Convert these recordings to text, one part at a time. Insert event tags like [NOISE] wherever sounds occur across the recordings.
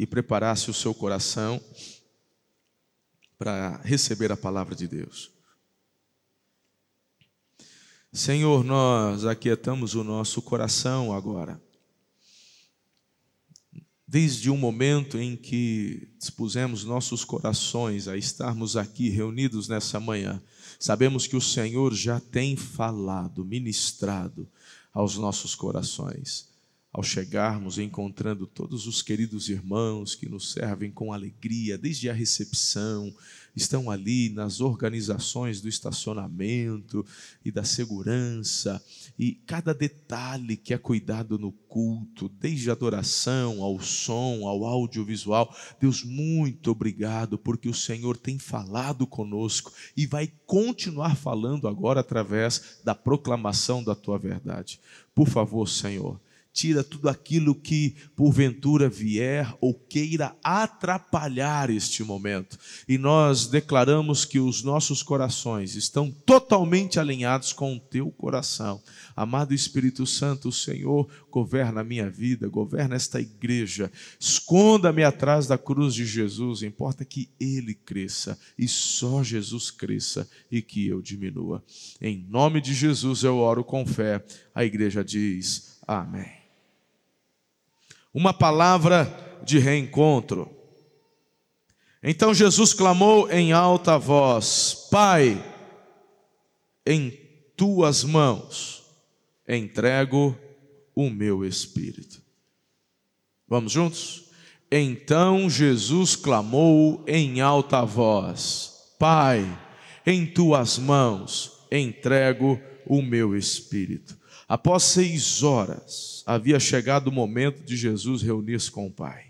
e preparasse o seu coração para receber a palavra de Deus. Senhor, nós aquietamos o nosso coração agora. Desde o momento em que dispusemos nossos corações a estarmos aqui reunidos nessa manhã, sabemos que o Senhor já tem falado, ministrado aos nossos corações ao chegarmos encontrando todos os queridos irmãos que nos servem com alegria, desde a recepção, estão ali nas organizações do estacionamento e da segurança, e cada detalhe que é cuidado no culto, desde a adoração ao som, ao audiovisual. Deus, muito obrigado, porque o Senhor tem falado conosco e vai continuar falando agora através da proclamação da tua verdade. Por favor, Senhor tira tudo aquilo que porventura vier ou queira atrapalhar este momento. E nós declaramos que os nossos corações estão totalmente alinhados com o teu coração. Amado Espírito Santo, o Senhor governa a minha vida, governa esta igreja. Esconda-me atrás da cruz de Jesus, importa que ele cresça e só Jesus cresça e que eu diminua. Em nome de Jesus eu oro com fé. A igreja diz: Amém uma palavra de reencontro. Então Jesus clamou em alta voz: Pai, em tuas mãos entrego o meu espírito. Vamos juntos? Então Jesus clamou em alta voz: Pai, em tuas mãos entrego o meu espírito. Após seis horas, havia chegado o momento de Jesus reunir-se com o Pai.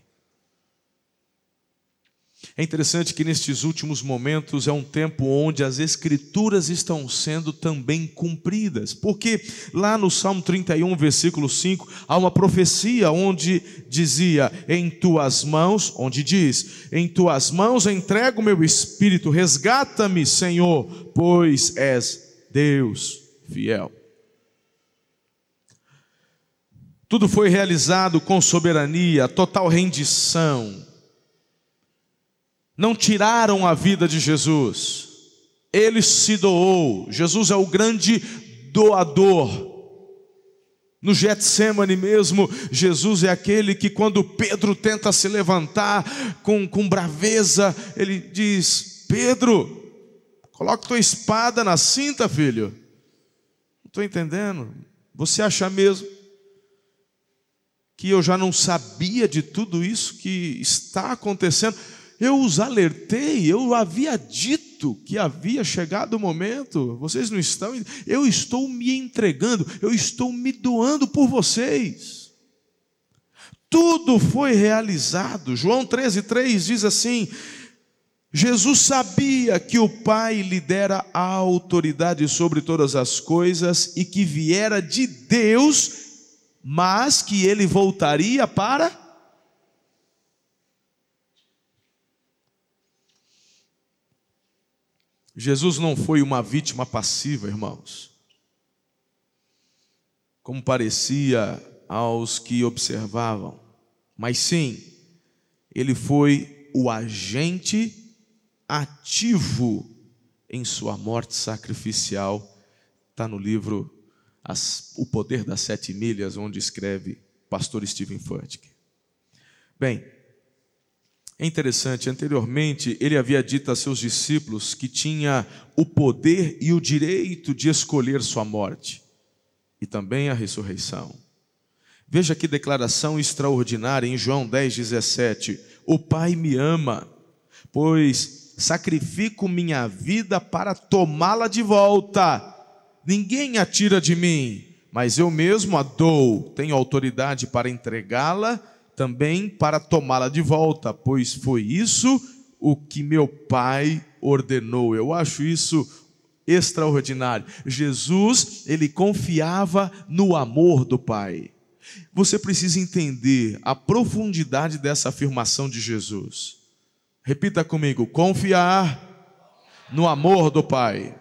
É interessante que nestes últimos momentos é um tempo onde as Escrituras estão sendo também cumpridas, porque lá no Salmo 31, versículo 5, há uma profecia onde dizia: Em tuas mãos, onde diz: Em tuas mãos entrego meu espírito, resgata-me, Senhor, pois és Deus fiel. Tudo foi realizado com soberania, total rendição. Não tiraram a vida de Jesus, ele se doou. Jesus é o grande doador. No Getsemane mesmo, Jesus é aquele que, quando Pedro tenta se levantar com, com braveza, ele diz: Pedro, coloca tua espada na cinta, filho. Não estou entendendo. Você acha mesmo que eu já não sabia de tudo isso que está acontecendo. Eu os alertei, eu havia dito que havia chegado o momento, vocês não estão, eu estou me entregando, eu estou me doando por vocês. Tudo foi realizado. João 13,3 diz assim: Jesus sabia que o Pai lhe dera a autoridade sobre todas as coisas e que viera de Deus mas que ele voltaria para. Jesus não foi uma vítima passiva, irmãos, como parecia aos que observavam, mas sim, ele foi o agente ativo em sua morte sacrificial, está no livro as, o poder das sete milhas, onde escreve pastor Stephen Furtick. Bem, é interessante, anteriormente ele havia dito a seus discípulos que tinha o poder e o direito de escolher sua morte e também a ressurreição. Veja que declaração extraordinária em João 10, 17: O Pai me ama, pois sacrifico minha vida para tomá-la de volta. Ninguém a tira de mim, mas eu mesmo a dou. Tenho autoridade para entregá-la também para tomá-la de volta, pois foi isso o que meu Pai ordenou. Eu acho isso extraordinário. Jesus, ele confiava no amor do Pai. Você precisa entender a profundidade dessa afirmação de Jesus. Repita comigo: confiar no amor do Pai.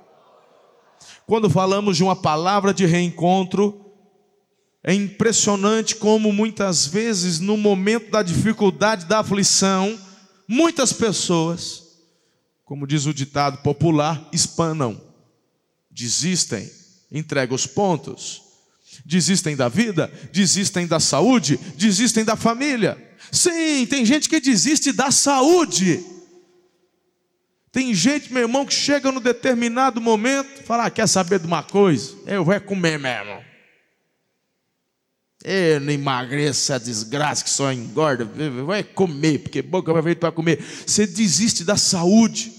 Quando falamos de uma palavra de reencontro, é impressionante como muitas vezes, no momento da dificuldade, da aflição, muitas pessoas, como diz o ditado popular, espanam, desistem, entregam os pontos, desistem da vida, desistem da saúde, desistem da família. Sim, tem gente que desiste da saúde. Tem gente, meu irmão, que chega no determinado momento, fala: ah, quer saber de uma coisa? Eu vou comer mesmo. Eu não emagreça a desgraça que só engorda, vai comer, porque boca vai feito para comer. Você desiste da saúde.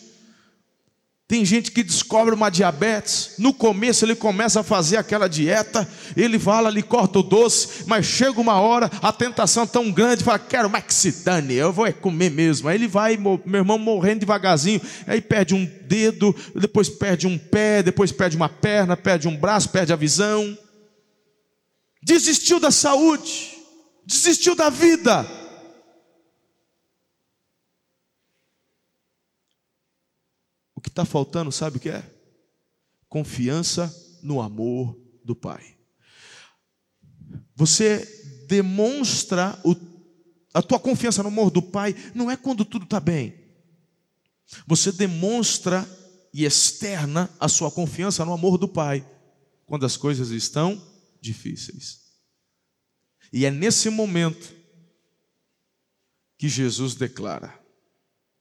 Tem gente que descobre uma diabetes, no começo ele começa a fazer aquela dieta, ele fala, ele corta o doce, mas chega uma hora, a tentação é tão grande, fala, quero mais que se dane, eu vou é comer mesmo. Aí ele vai, meu irmão, morrendo devagarzinho, aí perde um dedo, depois perde um pé, depois perde uma perna, perde um braço, perde a visão. Desistiu da saúde, desistiu da vida O que está faltando, sabe o que é? Confiança no amor do Pai. Você demonstra o, a tua confiança no amor do Pai, não é quando tudo está bem. Você demonstra e externa a sua confiança no amor do Pai quando as coisas estão difíceis. E é nesse momento que Jesus declara: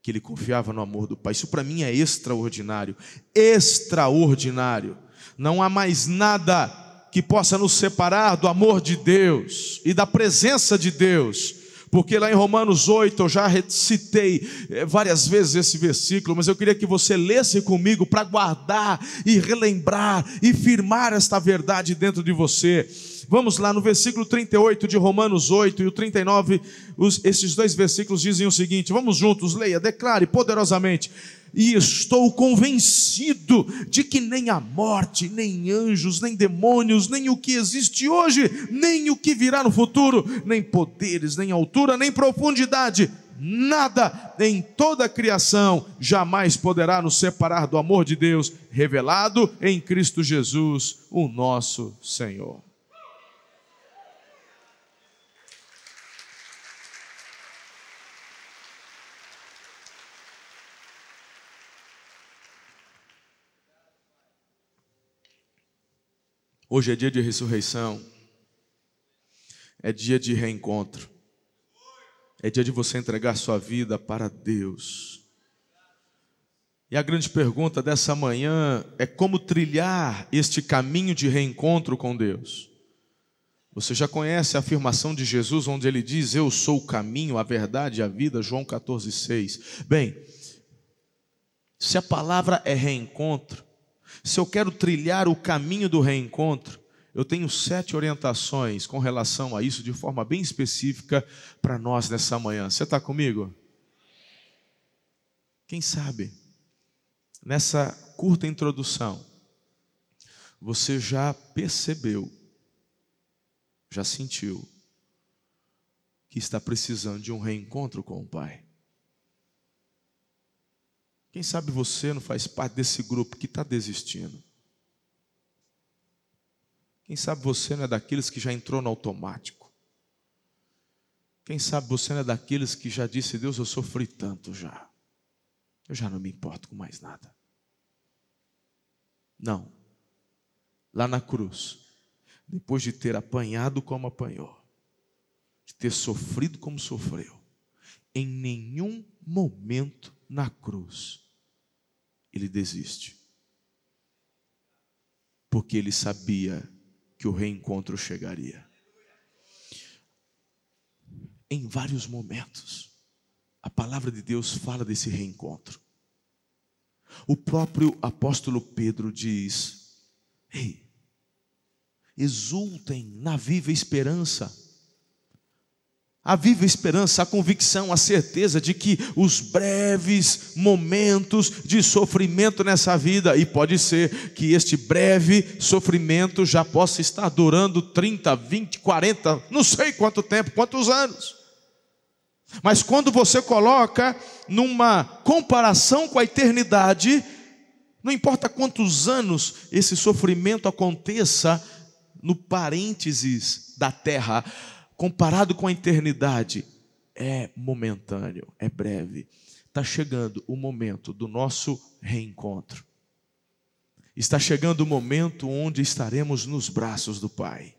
que ele confiava no amor do Pai. Isso para mim é extraordinário, extraordinário. Não há mais nada que possa nos separar do amor de Deus e da presença de Deus. Porque lá em Romanos 8 eu já recitei eh, várias vezes esse versículo, mas eu queria que você lesse comigo para guardar e relembrar e firmar esta verdade dentro de você. Vamos lá no versículo 38 de Romanos 8 e o 39, os, esses dois versículos dizem o seguinte: vamos juntos, leia, declare poderosamente. E estou convencido de que nem a morte, nem anjos, nem demônios, nem o que existe hoje, nem o que virá no futuro, nem poderes, nem altura, nem profundidade, nada em toda a criação jamais poderá nos separar do amor de Deus revelado em Cristo Jesus, o nosso Senhor. Hoje é dia de ressurreição, é dia de reencontro, é dia de você entregar sua vida para Deus. E a grande pergunta dessa manhã é como trilhar este caminho de reencontro com Deus. Você já conhece a afirmação de Jesus, onde ele diz: Eu sou o caminho, a verdade e a vida, João 14,6. Bem, se a palavra é reencontro, se eu quero trilhar o caminho do reencontro, eu tenho sete orientações com relação a isso de forma bem específica para nós nessa manhã. Você está comigo? Quem sabe, nessa curta introdução, você já percebeu, já sentiu, que está precisando de um reencontro com o Pai. Quem sabe você não faz parte desse grupo que está desistindo? Quem sabe você não é daqueles que já entrou no automático? Quem sabe você não é daqueles que já disse, Deus, eu sofri tanto já. Eu já não me importo com mais nada. Não. Lá na cruz, depois de ter apanhado como apanhou, de ter sofrido como sofreu, em nenhum momento na cruz, ele desiste. Porque ele sabia que o reencontro chegaria. Em vários momentos, a palavra de Deus fala desse reencontro. O próprio apóstolo Pedro diz: Ei, exultem na viva esperança a viva esperança, a convicção, a certeza de que os breves momentos de sofrimento nessa vida, e pode ser que este breve sofrimento já possa estar durando 30, 20, 40, não sei quanto tempo, quantos anos. Mas quando você coloca numa comparação com a eternidade, não importa quantos anos esse sofrimento aconteça no parênteses da terra, comparado com a eternidade, é momentâneo, é breve. Está chegando o momento do nosso reencontro. Está chegando o momento onde estaremos nos braços do Pai.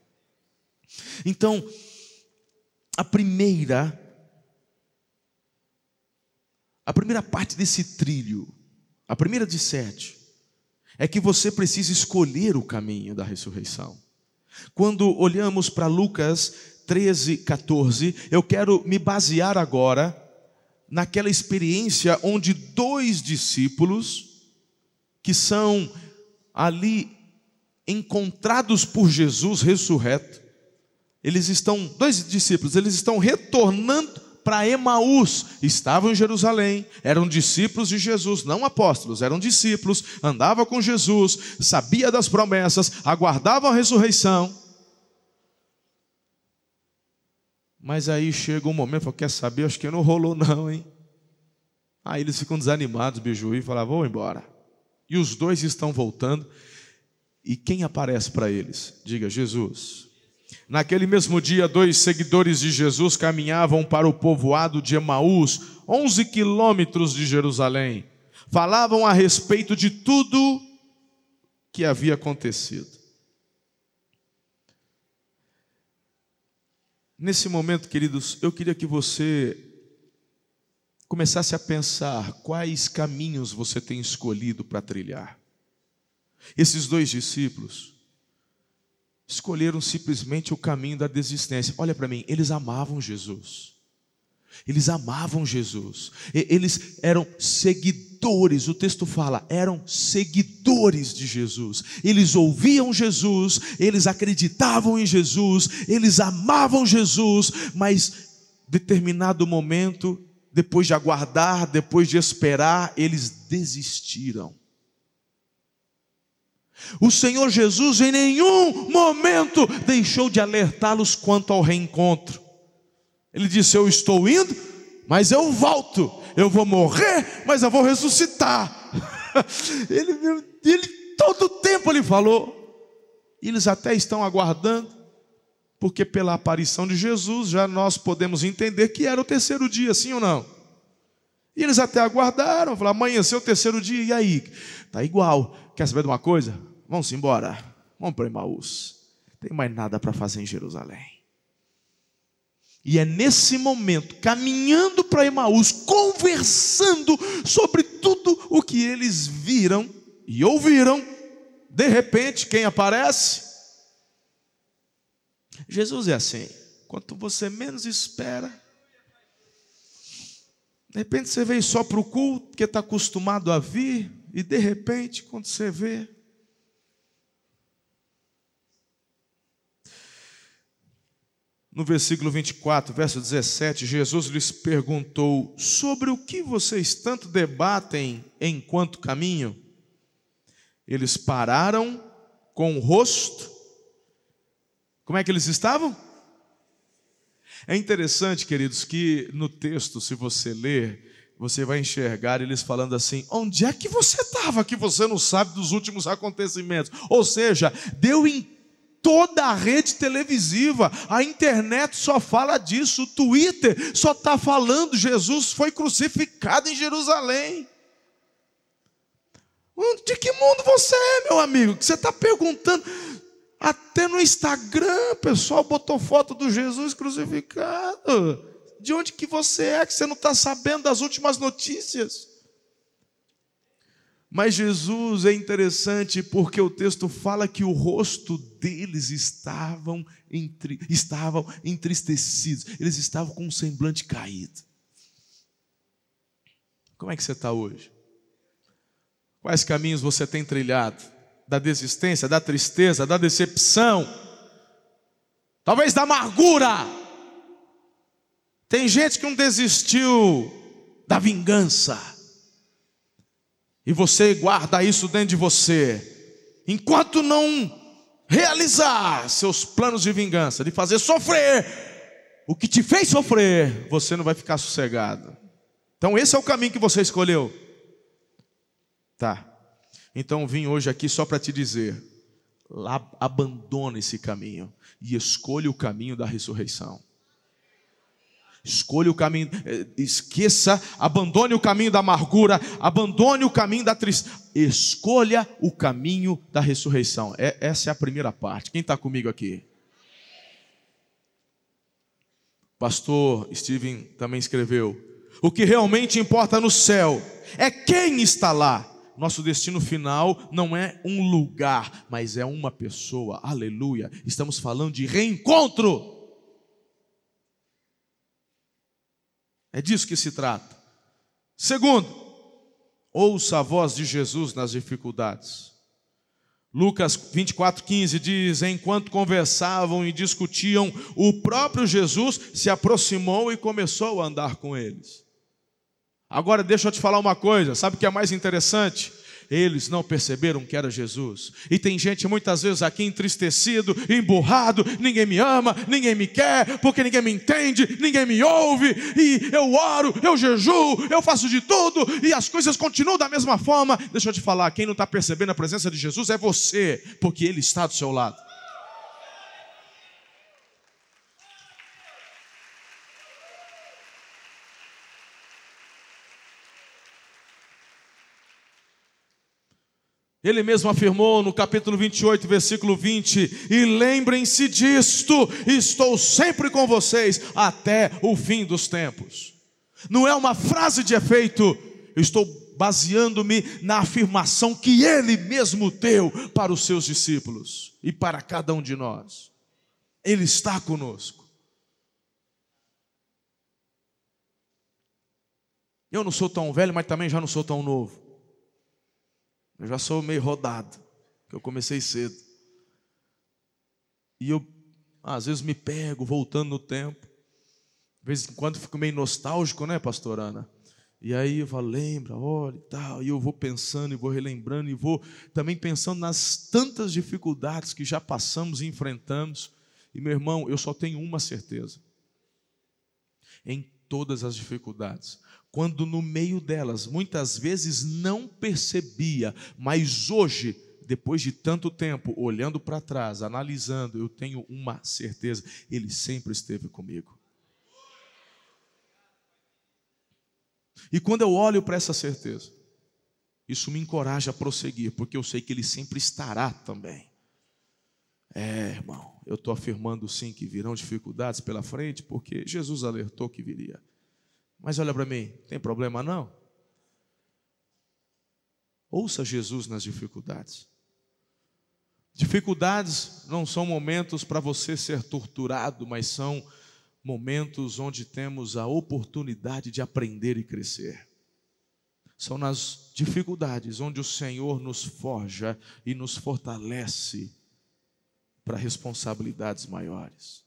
Então, a primeira a primeira parte desse trilho, a primeira de sete, é que você precisa escolher o caminho da ressurreição. Quando olhamos para Lucas 13, 14, eu quero me basear agora naquela experiência onde dois discípulos, que são ali encontrados por Jesus ressurreto, eles estão, dois discípulos, eles estão retornando para Emaús, estavam em Jerusalém, eram discípulos de Jesus, não apóstolos, eram discípulos, andavam com Jesus, sabia das promessas, aguardavam a ressurreição, Mas aí chega um momento, fala, quer saber? Acho que não rolou não, hein? Aí eles ficam desanimados, biju, e falam, vou embora. E os dois estão voltando. E quem aparece para eles? Diga, Jesus. Naquele mesmo dia, dois seguidores de Jesus caminhavam para o povoado de Emaús, 11 quilômetros de Jerusalém. Falavam a respeito de tudo que havia acontecido. Nesse momento, queridos, eu queria que você começasse a pensar quais caminhos você tem escolhido para trilhar. Esses dois discípulos escolheram simplesmente o caminho da desistência. Olha para mim, eles amavam Jesus. Eles amavam Jesus. Eles eram seguidores, o texto fala, eram seguidores de Jesus. Eles ouviam Jesus, eles acreditavam em Jesus, eles amavam Jesus, mas determinado momento, depois de aguardar, depois de esperar, eles desistiram. O Senhor Jesus em nenhum momento deixou de alertá-los quanto ao reencontro. Ele disse: Eu estou indo, mas eu volto. Eu vou morrer, mas eu vou ressuscitar. [LAUGHS] ele, ele todo tempo ele falou. Eles até estão aguardando, porque pela aparição de Jesus já nós podemos entender que era o terceiro dia, sim ou não? E eles até aguardaram, falaram: amanheceu o terceiro dia, e aí? Tá igual. Quer saber de uma coisa? Vamos embora. Vamos para Emmaus. Tem mais nada para fazer em Jerusalém. E é nesse momento, caminhando para Emaús, conversando sobre tudo o que eles viram e ouviram, de repente, quem aparece? Jesus é assim. Quanto você menos espera, de repente você veio só para o culto, porque está acostumado a vir, e de repente, quando você vê, No versículo 24, verso 17, Jesus lhes perguntou: Sobre o que vocês tanto debatem enquanto caminho? Eles pararam com o rosto. Como é que eles estavam? É interessante, queridos, que no texto, se você ler, você vai enxergar eles falando assim: onde é que você estava que você não sabe dos últimos acontecimentos? Ou seja, deu em toda a rede televisiva, a internet só fala disso, o Twitter só está falando: Jesus foi crucificado em Jerusalém. De que mundo você é, meu amigo? Que você está perguntando? Até no Instagram, pessoal botou foto do Jesus crucificado. De onde que você é que você não está sabendo das últimas notícias? Mas Jesus é interessante porque o texto fala que o rosto deles estavam, entre, estavam entristecidos, eles estavam com um semblante caído. Como é que você está hoje? Quais caminhos você tem trilhado? Da desistência, da tristeza, da decepção, talvez da amargura. Tem gente que não desistiu da vingança. E você guarda isso dentro de você. Enquanto não realizar seus planos de vingança, de fazer sofrer o que te fez sofrer, você não vai ficar sossegado. Então esse é o caminho que você escolheu. Tá. Então vim hoje aqui só para te dizer, abandona esse caminho e escolha o caminho da ressurreição. Escolha o caminho, eh, esqueça, abandone o caminho da amargura, abandone o caminho da tristeza, escolha o caminho da ressurreição. É, essa é a primeira parte. Quem está comigo aqui? Pastor Steven também escreveu: O que realmente importa no céu é quem está lá. Nosso destino final não é um lugar, mas é uma pessoa. Aleluia. Estamos falando de reencontro. É disso que se trata. Segundo, ouça a voz de Jesus nas dificuldades. Lucas 24, 15 diz: Enquanto conversavam e discutiam, o próprio Jesus se aproximou e começou a andar com eles. Agora deixa eu te falar uma coisa, sabe o que é mais interessante? Eles não perceberam que era Jesus. E tem gente muitas vezes aqui entristecido, emburrado, ninguém me ama, ninguém me quer, porque ninguém me entende, ninguém me ouve, e eu oro, eu jejuo, eu faço de tudo, e as coisas continuam da mesma forma. Deixa eu te falar, quem não está percebendo a presença de Jesus é você, porque Ele está do seu lado. Ele mesmo afirmou no capítulo 28, versículo 20: E lembrem-se disto, estou sempre com vocês até o fim dos tempos. Não é uma frase de efeito, estou baseando-me na afirmação que ele mesmo deu para os seus discípulos e para cada um de nós. Ele está conosco. Eu não sou tão velho, mas também já não sou tão novo. Eu já sou meio rodado, que eu comecei cedo. E eu, às vezes, me pego voltando no tempo. De vez em quando fico meio nostálgico, né, pastor Ana? E aí eu falo, lembra, olha e tal. E eu vou pensando e vou relembrando e vou também pensando nas tantas dificuldades que já passamos e enfrentamos. E meu irmão, eu só tenho uma certeza. Em todas as dificuldades, quando no meio delas muitas vezes não percebia, mas hoje, depois de tanto tempo, olhando para trás, analisando, eu tenho uma certeza: Ele sempre esteve comigo. E quando eu olho para essa certeza, isso me encoraja a prosseguir, porque eu sei que Ele sempre estará também. É, irmão, eu estou afirmando sim que virão dificuldades pela frente, porque Jesus alertou que viria. Mas olha para mim, tem problema não? Ouça Jesus nas dificuldades. Dificuldades não são momentos para você ser torturado, mas são momentos onde temos a oportunidade de aprender e crescer. São nas dificuldades onde o Senhor nos forja e nos fortalece para responsabilidades maiores.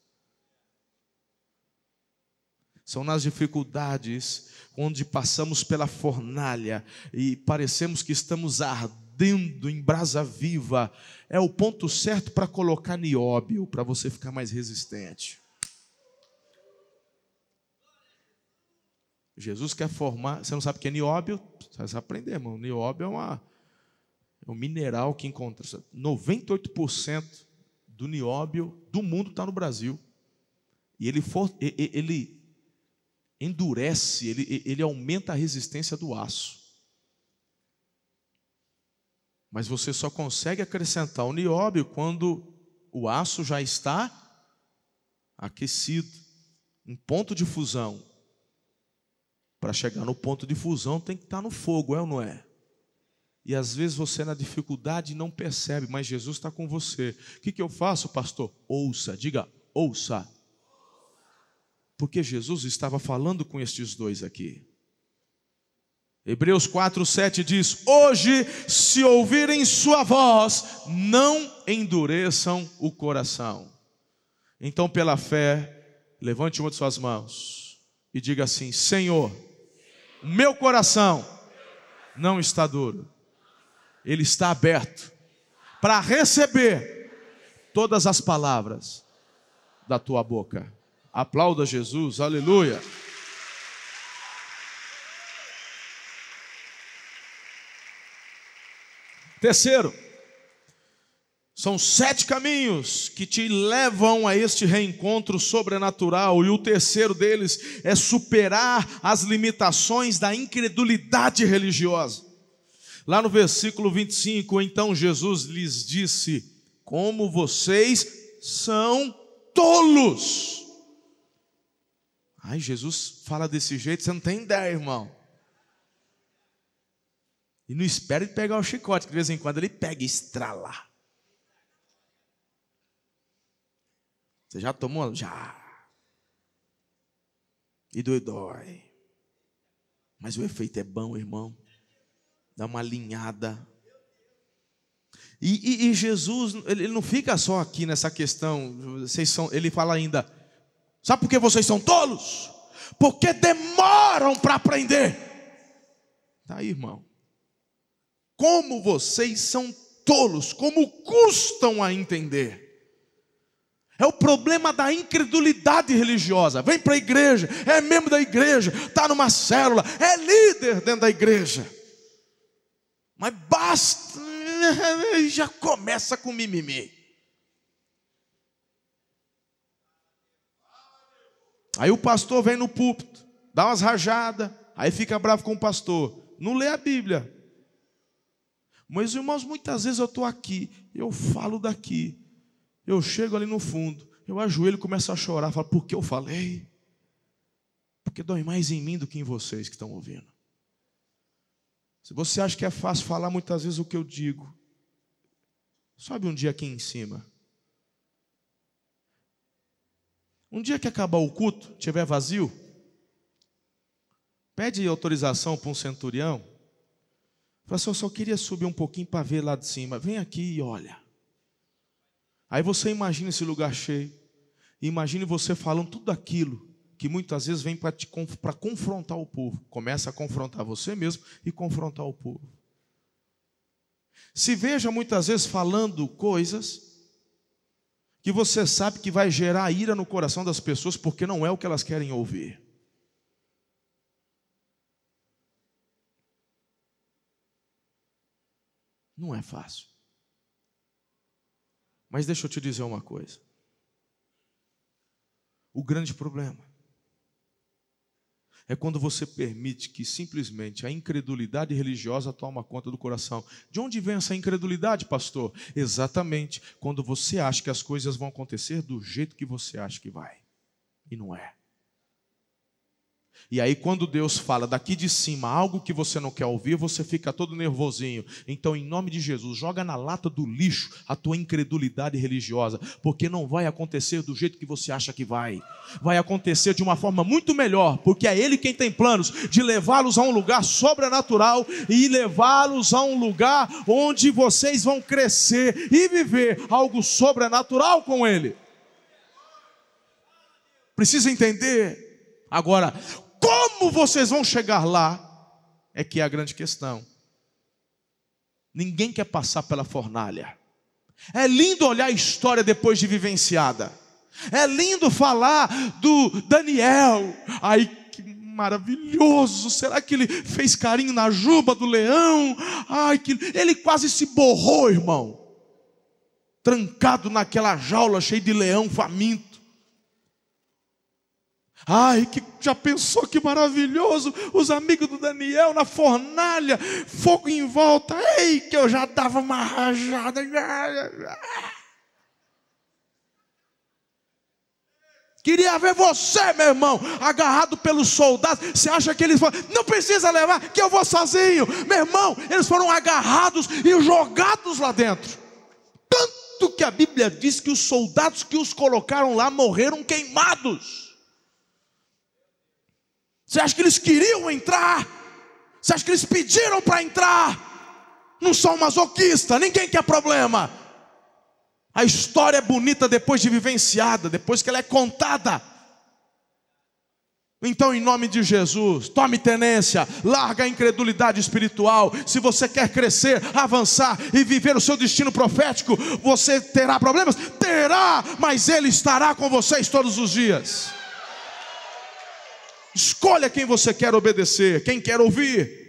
São nas dificuldades onde passamos pela fornalha e parecemos que estamos ardendo em brasa viva. É o ponto certo para colocar nióbio, para você ficar mais resistente. Jesus quer formar. Você não sabe o que é nióbio? Você vai aprender, irmão. Nióbio é, uma, é um mineral que encontra. 98% do nióbio do mundo está no Brasil. E ele, for, ele endurece, ele, ele aumenta a resistência do aço. Mas você só consegue acrescentar o nióbio quando o aço já está aquecido, em ponto de fusão. Para chegar no ponto de fusão tem que estar no fogo, é ou não é? E às vezes você na dificuldade não percebe, mas Jesus está com você. O que, que eu faço, pastor? Ouça, diga, ouça. Porque Jesus estava falando com estes dois aqui. Hebreus 4, 7 diz: Hoje, se ouvirem sua voz, não endureçam o coração. Então, pela fé, levante uma de suas mãos e diga assim: Senhor, meu coração não está duro, ele está aberto para receber todas as palavras da tua boca. Aplauda Jesus, aleluia. Terceiro, são sete caminhos que te levam a este reencontro sobrenatural, e o terceiro deles é superar as limitações da incredulidade religiosa. Lá no versículo 25, então Jesus lhes disse: Como vocês são tolos. Ai, Jesus fala desse jeito, você não tem ideia, irmão. E não espere pegar o chicote, que de vez em quando ele pega e estrala. Você já tomou? Já. E dói, dói. Mas o efeito é bom, irmão. Dá uma alinhada. E, e, e, Jesus, ele não fica só aqui nessa questão. Vocês são, ele fala ainda: sabe por que vocês são tolos? Porque demoram para aprender. Tá aí, irmão. Como vocês são tolos, como custam a entender. É o problema da incredulidade religiosa. Vem para a igreja, é membro da igreja, está numa célula, é líder dentro da igreja. Mas basta, [LAUGHS] já começa com mimimi. Aí o pastor vem no púlpito, dá umas rajadas, aí fica bravo com o pastor. Não lê a Bíblia. Mas, irmãos, muitas vezes eu estou aqui, eu falo daqui, eu chego ali no fundo, eu ajoelho e começo a chorar, falo, por que eu falei? Porque dói mais em mim do que em vocês que estão ouvindo. Se você acha que é fácil falar muitas vezes o que eu digo, sobe um dia aqui em cima. Um dia que acabar o culto, tiver vazio, pede autorização para um centurião. Fala assim, eu só queria subir um pouquinho para ver lá de cima. Vem aqui e olha. Aí você imagina esse lugar cheio. Imagine você falando tudo aquilo que muitas vezes vem para confrontar o povo. Começa a confrontar você mesmo e confrontar o povo. Se veja muitas vezes falando coisas que você sabe que vai gerar ira no coração das pessoas porque não é o que elas querem ouvir. Não é fácil. Mas deixa eu te dizer uma coisa. O grande problema é quando você permite que simplesmente a incredulidade religiosa toma conta do coração. De onde vem essa incredulidade, pastor? Exatamente quando você acha que as coisas vão acontecer do jeito que você acha que vai. E não é. E aí, quando Deus fala daqui de cima algo que você não quer ouvir, você fica todo nervosinho. Então, em nome de Jesus, joga na lata do lixo a tua incredulidade religiosa, porque não vai acontecer do jeito que você acha que vai. Vai acontecer de uma forma muito melhor, porque é Ele quem tem planos de levá-los a um lugar sobrenatural e levá-los a um lugar onde vocês vão crescer e viver algo sobrenatural com Ele. Precisa entender. Agora, como vocês vão chegar lá? É que é a grande questão. Ninguém quer passar pela fornalha. É lindo olhar a história depois de vivenciada. É lindo falar do Daniel. Ai, que maravilhoso. Será que ele fez carinho na juba do leão? Ai, que ele quase se borrou, irmão. Trancado naquela jaula cheia de leão faminto. Ai, que já pensou que maravilhoso? Os amigos do Daniel na fornalha, fogo em volta. Ei, que eu já dava uma rajada. Queria ver você, meu irmão, agarrado pelos soldados. Você acha que eles foram? Não precisa levar, que eu vou sozinho. Meu irmão, eles foram agarrados e jogados lá dentro. Tanto que a Bíblia diz que os soldados que os colocaram lá morreram queimados. Você acha que eles queriam entrar? Você acha que eles pediram para entrar? Não são masoquistas, ninguém quer problema. A história é bonita depois de vivenciada, depois que ela é contada. Então, em nome de Jesus, tome tenência, larga a incredulidade espiritual. Se você quer crescer, avançar e viver o seu destino profético, você terá problemas? Terá, mas Ele estará com vocês todos os dias. Escolha quem você quer obedecer, quem quer ouvir.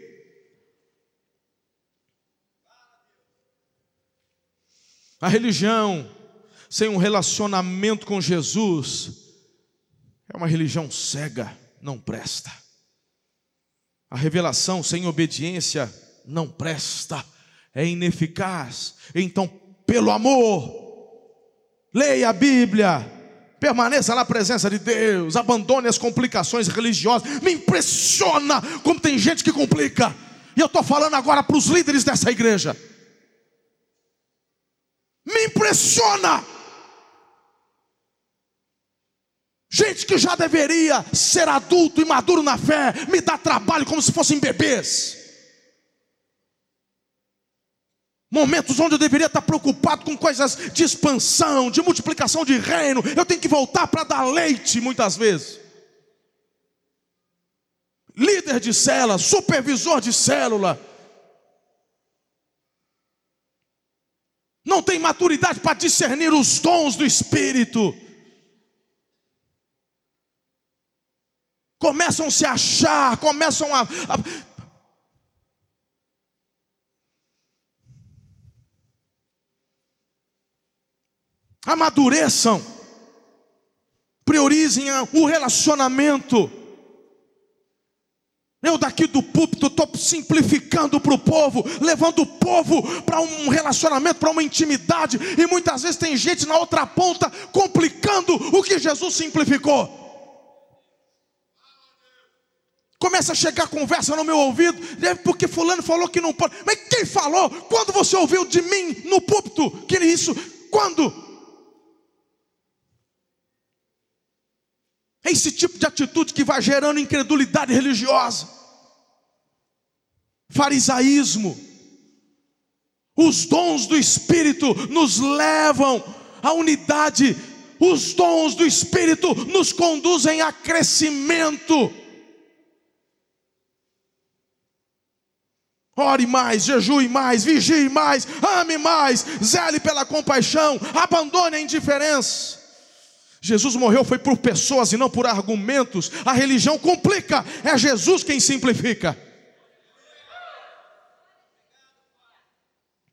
A religião sem um relacionamento com Jesus é uma religião cega não presta. A revelação sem obediência não presta, é ineficaz. Então, pelo amor, leia a Bíblia, permaneça na presença de Deus, abandone as complicações religiosas. Me impressiona como tem gente que complica. E eu estou falando agora para os líderes dessa igreja. Me impressiona Gente que já deveria ser adulto e maduro na fé, me dá trabalho como se fossem bebês. Momentos onde eu deveria estar preocupado com coisas de expansão, de multiplicação de reino, eu tenho que voltar para dar leite muitas vezes. Líder de célula, supervisor de célula, não tem maturidade para discernir os dons do Espírito. começam a se achar, começam a, a amadureçam, priorizem o relacionamento. Eu daqui do púlpito estou simplificando para o povo, levando o povo para um relacionamento, para uma intimidade, e muitas vezes tem gente na outra ponta complicando o que Jesus simplificou. Começa a chegar conversa no meu ouvido, é porque fulano falou que não pode. Mas quem falou? Quando você ouviu de mim no púlpito que isso? Quando? É esse tipo de atitude que vai gerando incredulidade religiosa, farisaísmo. Os dons do Espírito nos levam à unidade, os dons do Espírito nos conduzem a crescimento. Ore mais, jejue mais, vigie mais, ame mais, zele pela compaixão, abandone a indiferença. Jesus morreu foi por pessoas e não por argumentos. A religião complica, é Jesus quem simplifica.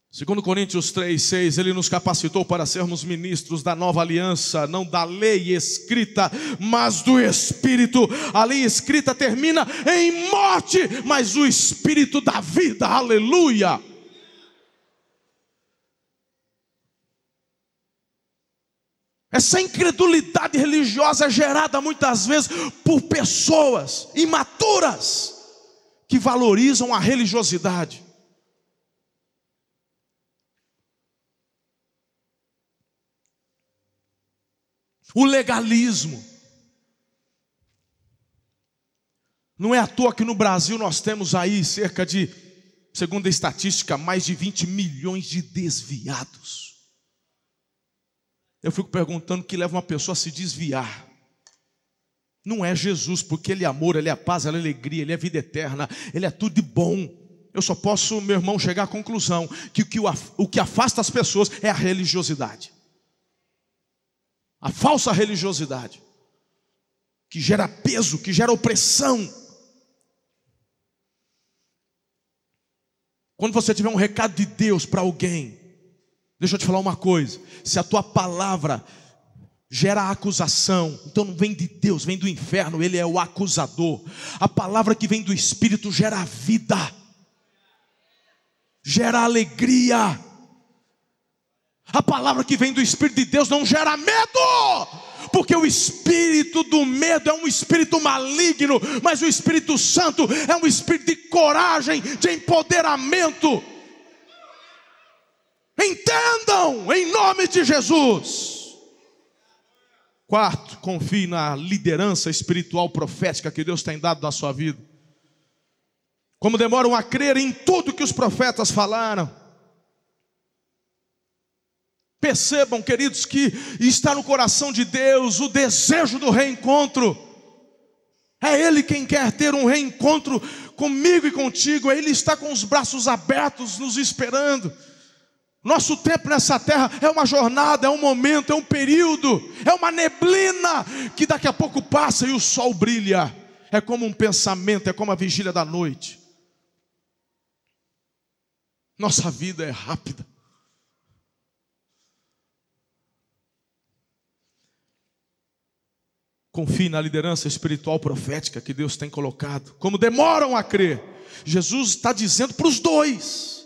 Segundo Coríntios 3, 6, ele nos capacitou para sermos ministros da nova aliança, não da lei escrita, mas do Espírito. A lei escrita termina em morte, mas o Espírito da vida, aleluia. Essa incredulidade religiosa é gerada muitas vezes por pessoas imaturas que valorizam a religiosidade. o legalismo. Não é à toa que no Brasil nós temos aí cerca de, segundo a estatística, mais de 20 milhões de desviados. Eu fico perguntando o que leva uma pessoa a se desviar. Não é Jesus, porque Ele é amor, Ele é paz, Ele é alegria, Ele é vida eterna, Ele é tudo de bom. Eu só posso, meu irmão, chegar à conclusão que o que afasta as pessoas é a religiosidade a falsa religiosidade, que gera peso, que gera opressão. Quando você tiver um recado de Deus para alguém, deixa eu te falar uma coisa: se a tua palavra gera acusação, então não vem de Deus, vem do inferno, ele é o acusador. A palavra que vem do Espírito gera vida, gera alegria a palavra que vem do Espírito de Deus não gera medo, porque o espírito do medo é um espírito maligno, mas o Espírito Santo é um espírito de coragem, de empoderamento. Entendam, em nome de Jesus. Quarto, confie na liderança espiritual profética que Deus tem dado na sua vida. Como demoram a crer em tudo que os profetas falaram, Percebam, queridos, que está no coração de Deus o desejo do reencontro. É Ele quem quer ter um reencontro comigo e contigo. Ele está com os braços abertos, nos esperando. Nosso tempo nessa terra é uma jornada, é um momento, é um período, é uma neblina que daqui a pouco passa e o sol brilha. É como um pensamento, é como a vigília da noite. Nossa vida é rápida. Confie na liderança espiritual profética que Deus tem colocado. Como demoram a crer, Jesus está dizendo para os dois.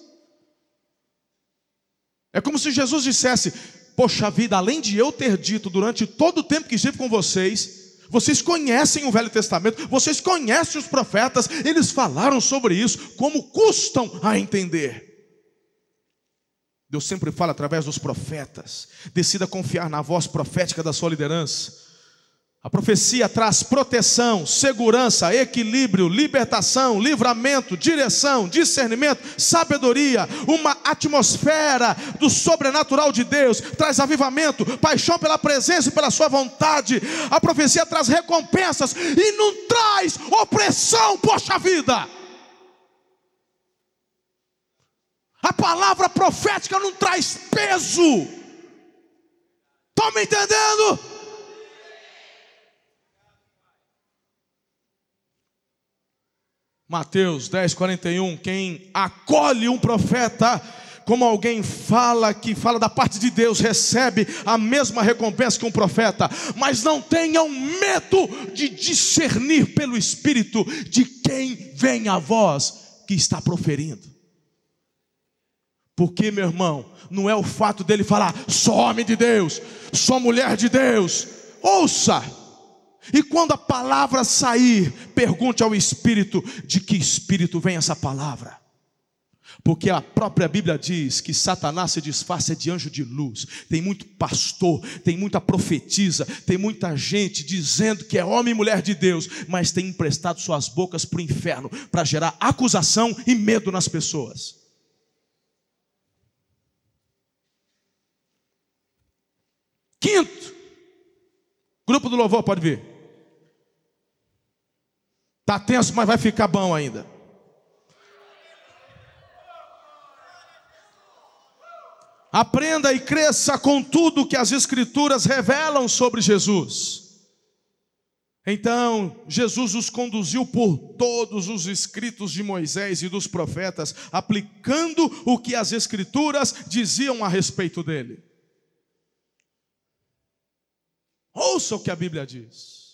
É como se Jesus dissesse: Poxa vida, além de eu ter dito durante todo o tempo que estive com vocês, vocês conhecem o Velho Testamento, vocês conhecem os profetas, eles falaram sobre isso, como custam a entender. Deus sempre fala através dos profetas. Decida confiar na voz profética da sua liderança. A profecia traz proteção, segurança, equilíbrio, libertação, livramento, direção, discernimento, sabedoria, uma atmosfera do sobrenatural de Deus, traz avivamento, paixão pela presença e pela sua vontade. A profecia traz recompensas e não traz opressão, poxa vida. A palavra profética não traz peso. Estão me entendendo? Mateus 10, 41, quem acolhe um profeta, como alguém fala que fala da parte de Deus, recebe a mesma recompensa que um profeta, mas não tenham medo de discernir pelo Espírito de quem vem a voz que está proferindo. Porque, meu irmão, não é o fato dele falar, sou homem de Deus, sou mulher de Deus, ouça, e quando a palavra sair, pergunte ao Espírito de que Espírito vem essa palavra. Porque a própria Bíblia diz que Satanás se disfarça de anjo de luz. Tem muito pastor, tem muita profetisa, tem muita gente dizendo que é homem e mulher de Deus, mas tem emprestado suas bocas para o inferno para gerar acusação e medo nas pessoas. Quinto, grupo do louvor pode vir. Está tenso, mas vai ficar bom ainda. Aprenda e cresça com tudo que as Escrituras revelam sobre Jesus. Então, Jesus os conduziu por todos os escritos de Moisés e dos profetas, aplicando o que as Escrituras diziam a respeito dele. Ouça o que a Bíblia diz.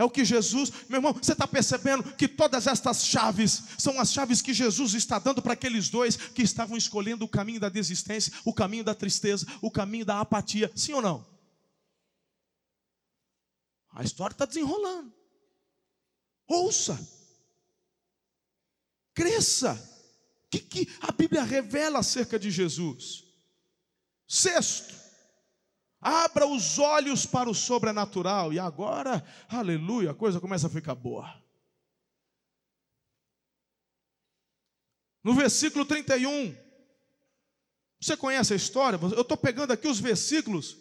É o que Jesus, meu irmão, você está percebendo que todas estas chaves são as chaves que Jesus está dando para aqueles dois que estavam escolhendo o caminho da desistência, o caminho da tristeza, o caminho da apatia, sim ou não? A história está desenrolando. Ouça, cresça. O que, que a Bíblia revela acerca de Jesus? Sexto, Abra os olhos para o sobrenatural. E agora, aleluia, a coisa começa a ficar boa. No versículo 31, você conhece a história? Eu estou pegando aqui os versículos.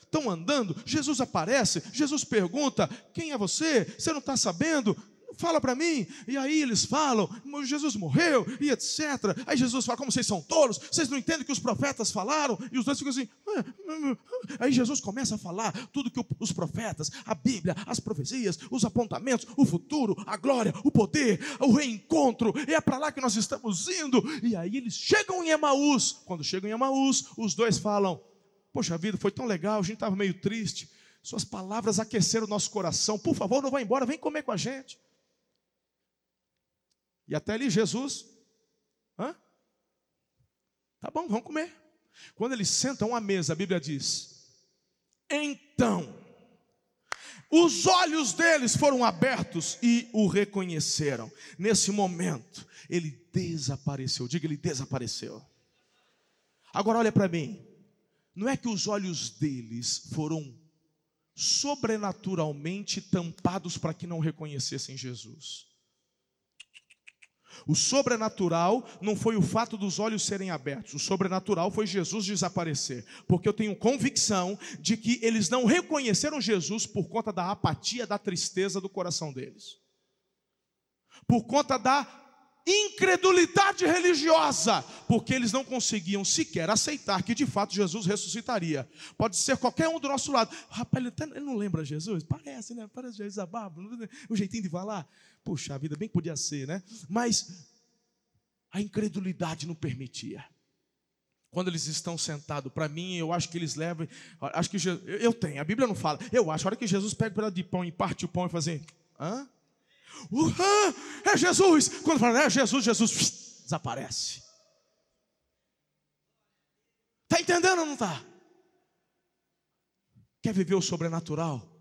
Estão andando, Jesus aparece, Jesus pergunta: Quem é você? Você não está sabendo? fala para mim. E aí eles falam, Jesus morreu e etc. Aí Jesus fala, como vocês são tolos, vocês não entendem o que os profetas falaram. E os dois ficam assim. Aí Jesus começa a falar tudo que os profetas, a Bíblia, as profecias, os apontamentos, o futuro, a glória, o poder, o reencontro. É para lá que nós estamos indo. E aí eles chegam em Emaús. Quando chegam em Emaús, os dois falam: Poxa vida, foi tão legal, a gente estava meio triste. Suas palavras aqueceram o nosso coração. Por favor, não vá embora, vem comer com a gente. E até ali Jesus, hã? Tá bom, vamos comer. Quando eles sentam à mesa, a Bíblia diz: Então, os olhos deles foram abertos e o reconheceram. Nesse momento, ele desapareceu. Diga, ele desapareceu. Agora olha para mim. Não é que os olhos deles foram sobrenaturalmente tampados para que não reconhecessem Jesus. O sobrenatural não foi o fato dos olhos serem abertos, o sobrenatural foi Jesus desaparecer, porque eu tenho convicção de que eles não reconheceram Jesus por conta da apatia, da tristeza do coração deles, por conta da incredulidade religiosa, porque eles não conseguiam sequer aceitar que de fato Jesus ressuscitaria. Pode ser qualquer um do nosso lado. Rapaz, ele, ele não lembra Jesus? Parece, né? Parece Jesus a barba, o jeitinho de falar. Puxa, a vida bem podia ser, né? Mas a incredulidade não permitia. Quando eles estão sentados, para mim, eu acho que eles levam. Acho que Jesus, eu tenho, a Bíblia não fala. Eu acho, a hora que Jesus pega o de pão e parte o pão e faz assim, hã? Uhum, é Jesus. Quando fala, é Jesus, Jesus desaparece. Está entendendo ou não está? Quer viver o sobrenatural?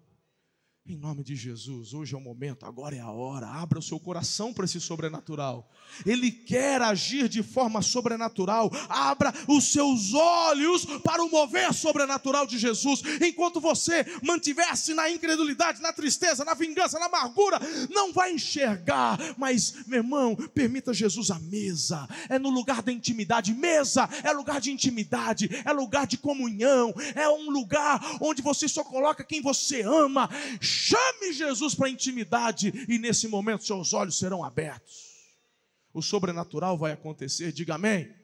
Em nome de Jesus, hoje é o momento, agora é a hora. Abra o seu coração para esse sobrenatural. Ele quer agir de forma sobrenatural. Abra os seus olhos para o mover sobrenatural de Jesus. Enquanto você mantivesse na incredulidade, na tristeza, na vingança, na amargura, não vai enxergar. Mas, meu irmão, permita Jesus a mesa. É no lugar da intimidade. Mesa é lugar de intimidade, é lugar de comunhão, é um lugar onde você só coloca quem você ama Chame Jesus para a intimidade e nesse momento seus olhos serão abertos. O sobrenatural vai acontecer, diga amém.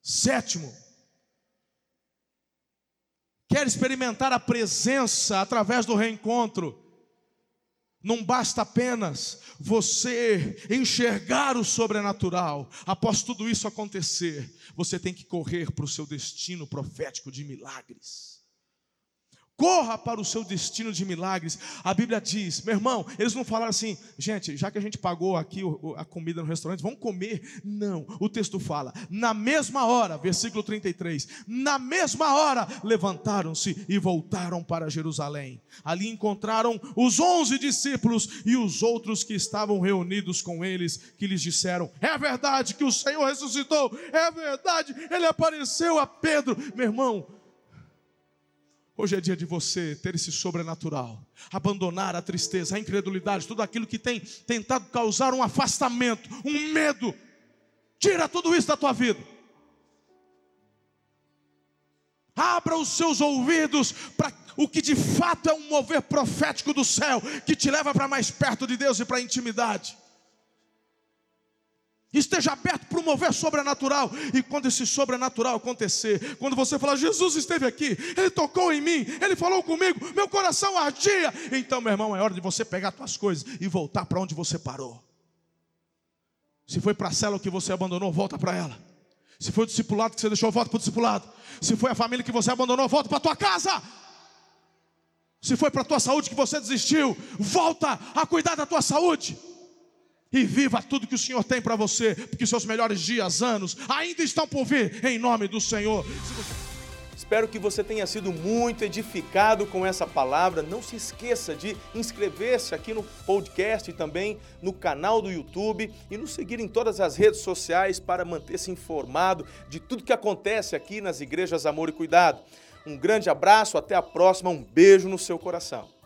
Sétimo, quer experimentar a presença através do reencontro. Não basta apenas você enxergar o sobrenatural. Após tudo isso acontecer, você tem que correr para o seu destino profético de milagres. Corra para o seu destino de milagres. A Bíblia diz, meu irmão, eles não falaram assim, gente, já que a gente pagou aqui a comida no restaurante, vamos comer. Não, o texto fala, na mesma hora, versículo 33, na mesma hora levantaram-se e voltaram para Jerusalém. Ali encontraram os onze discípulos e os outros que estavam reunidos com eles, que lhes disseram: É verdade que o Senhor ressuscitou, é verdade, ele apareceu a Pedro. Meu irmão, Hoje é dia de você ter esse sobrenatural, abandonar a tristeza, a incredulidade, tudo aquilo que tem tentado causar um afastamento, um medo. Tira tudo isso da tua vida. Abra os seus ouvidos para o que de fato é um mover profético do céu, que te leva para mais perto de Deus e para a intimidade. Esteja aberto para o mover sobrenatural. E quando esse sobrenatural acontecer, quando você falar, Jesus esteve aqui, Ele tocou em mim, Ele falou comigo, meu coração ardia. Então, meu irmão, é hora de você pegar suas coisas e voltar para onde você parou. Se foi para a célula que você abandonou, volta para ela. Se foi o discipulado que você deixou, volta para o discipulado. Se foi a família que você abandonou, volta para a tua casa. Se foi para a tua saúde que você desistiu, volta a cuidar da tua saúde e viva tudo que o Senhor tem para você, porque seus melhores dias, anos, ainda estão por vir, em nome do Senhor. Espero que você tenha sido muito edificado com essa palavra. Não se esqueça de inscrever-se aqui no podcast e também no canal do YouTube e nos seguir em todas as redes sociais para manter-se informado de tudo que acontece aqui nas igrejas Amor e Cuidado. Um grande abraço, até a próxima, um beijo no seu coração.